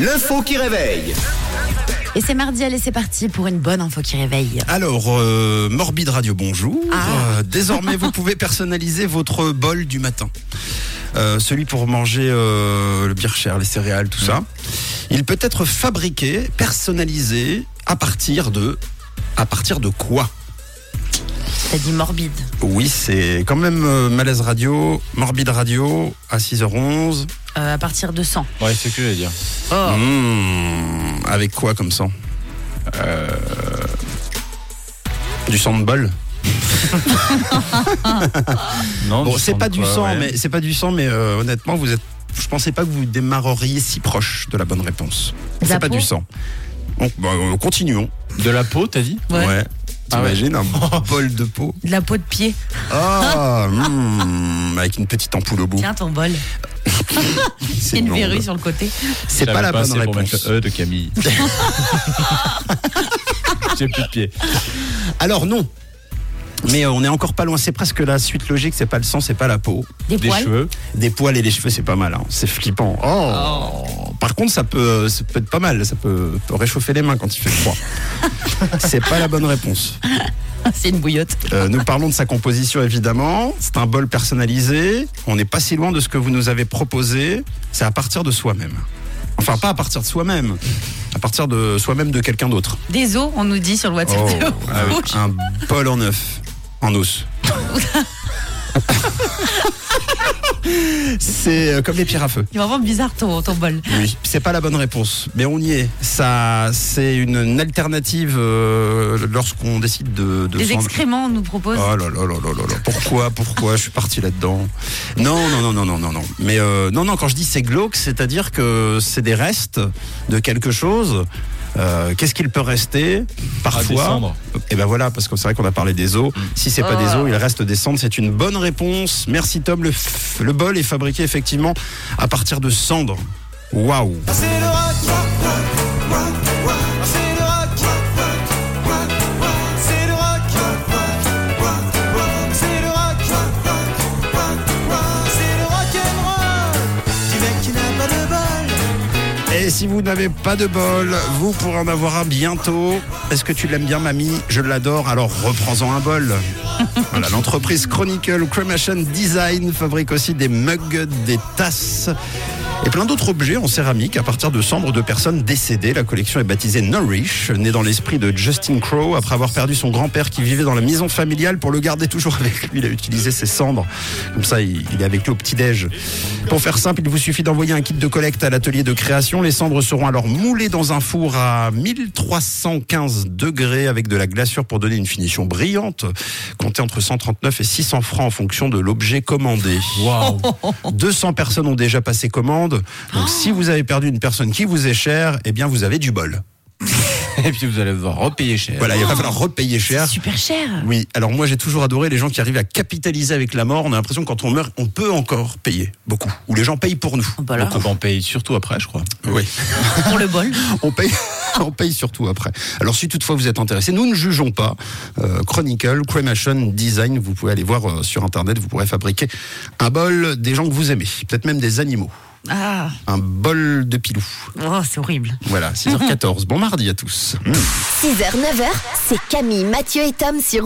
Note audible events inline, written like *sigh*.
L'info qui réveille. Et c'est mardi, allez, c'est parti pour une bonne info qui réveille. Alors, euh, Morbide Radio, bonjour. Ah. Euh, désormais, vous pouvez personnaliser votre bol du matin. Euh, celui pour manger le bircher, les céréales, tout ça. Il peut être fabriqué, personnalisé à partir de... À partir de quoi? T'as dit morbide. Oui, c'est quand même Malaise Radio, Morbide Radio, à 6h11. Euh, à partir de 100. Ouais, c'est ce que j'allais dire. Oh. Mmh, avec quoi comme sang Euh, Du sang de bol *laughs* Non, Bon, c'est pas du quoi, sang, ouais. mais c'est pas du sang, mais euh, honnêtement, vous êtes. Je pensais pas que vous démarreriez si proche de la bonne réponse. C'est pas du sang. Donc, bah, euh, continuons. De la peau, t'as dit Ouais. Ah ouais. T'imagines un *laughs* bol de peau De la peau de pied. Ah, *laughs* mmh, avec une petite ampoule au bout. Tiens ton bol. C'est une verrue sur le côté. C'est pas la bonne pour réponse. mettre le E de Camille. *laughs* J'ai plus de pied. Alors non. Mais euh, on est encore pas loin. C'est presque la suite logique. C'est pas le sang, c'est pas la peau. Des, Des poils. cheveux. Des poils et les cheveux, c'est pas mal. hein. C'est flippant. Oh. Par contre, ça peut, ça peut être pas mal. Ça peut, peut réchauffer les mains quand il fait froid. *laughs* c'est pas la bonne réponse. *laughs* c'est une bouillotte. Euh, nous parlons de sa composition évidemment. C'est un bol personnalisé. On n'est pas si loin de ce que vous nous avez proposé. C'est à partir de soi-même. Enfin, pas à partir de soi-même. À partir de soi-même de quelqu'un d'autre. Des os, on nous dit sur le WhatsApp. Oh, *laughs* un bol en œuf, en os. C'est euh, comme les pierres à feu. C'est vraiment bizarre ton, ton bol. Oui, c'est pas la bonne réponse, mais on y est. Ça, c'est une, une alternative euh, lorsqu'on décide de. de Des s'en- excréments, on nous propose. Oh là là là là là là. Pourquoi, pourquoi je suis parti là-dedans? Non, non, non, non, non, non, non. Mais euh, non, non, quand je dis c'est glauque, c'est-à-dire que c'est des restes de quelque chose. Euh, Qu'est-ce qu'il peut rester Ah, des parfois cendres. Et ben voilà, parce que c'est vrai qu'on a parlé des os. Si c'est pas des os, il reste des cendres. C'est une bonne réponse. Merci Tom. Le, bol est fabriqué effectivement à partir de cendres. Waouh Et si vous n'avez pas de bol, vous pourrez en avoir un bientôt. Est-ce que tu l'aimes bien, mamie? Je l'adore, alors reprends-en un bol. *laughs* Voilà, l'entreprise Chronicle Cremation Design fabrique aussi des mugs, des tasses et plein d'autres objets en céramique à partir de cendres de personnes décédées. La collection est baptisée Nourish, née dans l'esprit de Justin Crow après avoir perdu son grand-père qui vivait dans la maison familiale pour le garder toujours *laughs* avec lui. Il a utilisé ses cendres. Comme ça, il est avec lui au petit-déj. Pour faire simple, il vous suffit d'envoyer un kit de collecte à l'atelier de création. Les cendres seront alors moulées dans un four à 1315 degrés avec de la glaçure pour donner une finition brillante. Comptez entre 139 et 600 francs en fonction de l'objet commandé. Waouh. *laughs* 200 personnes ont déjà passé commande. Donc si vous avez perdu une personne qui vous est chère, eh bien vous avez du bol. *laughs* Et puis vous allez devoir repayer cher. Voilà, il va falloir repayer cher. Super cher. Oui, alors moi j'ai toujours adoré les gens qui arrivent à capitaliser avec la mort. On a l'impression que quand on meurt, on peut encore payer beaucoup. Ou les gens payent pour nous. Bah alors, Donc on en paye surtout après, je crois. Oui, pour le bol. *laughs* on paye, *laughs* on paye surtout après. Alors si toutefois vous êtes intéressé, nous ne jugeons pas. Euh, Chronicle, Cremation Design, vous pouvez aller voir euh, sur internet, vous pourrez fabriquer un bol des gens que vous aimez, peut-être même des animaux. Ah, Un bol de pilou. oh, c'est horrible. Voilà, *laughs* 6h14. Bon mardi à tous. 6h, 9h, c'est Camille, Mathieu et Tom sur.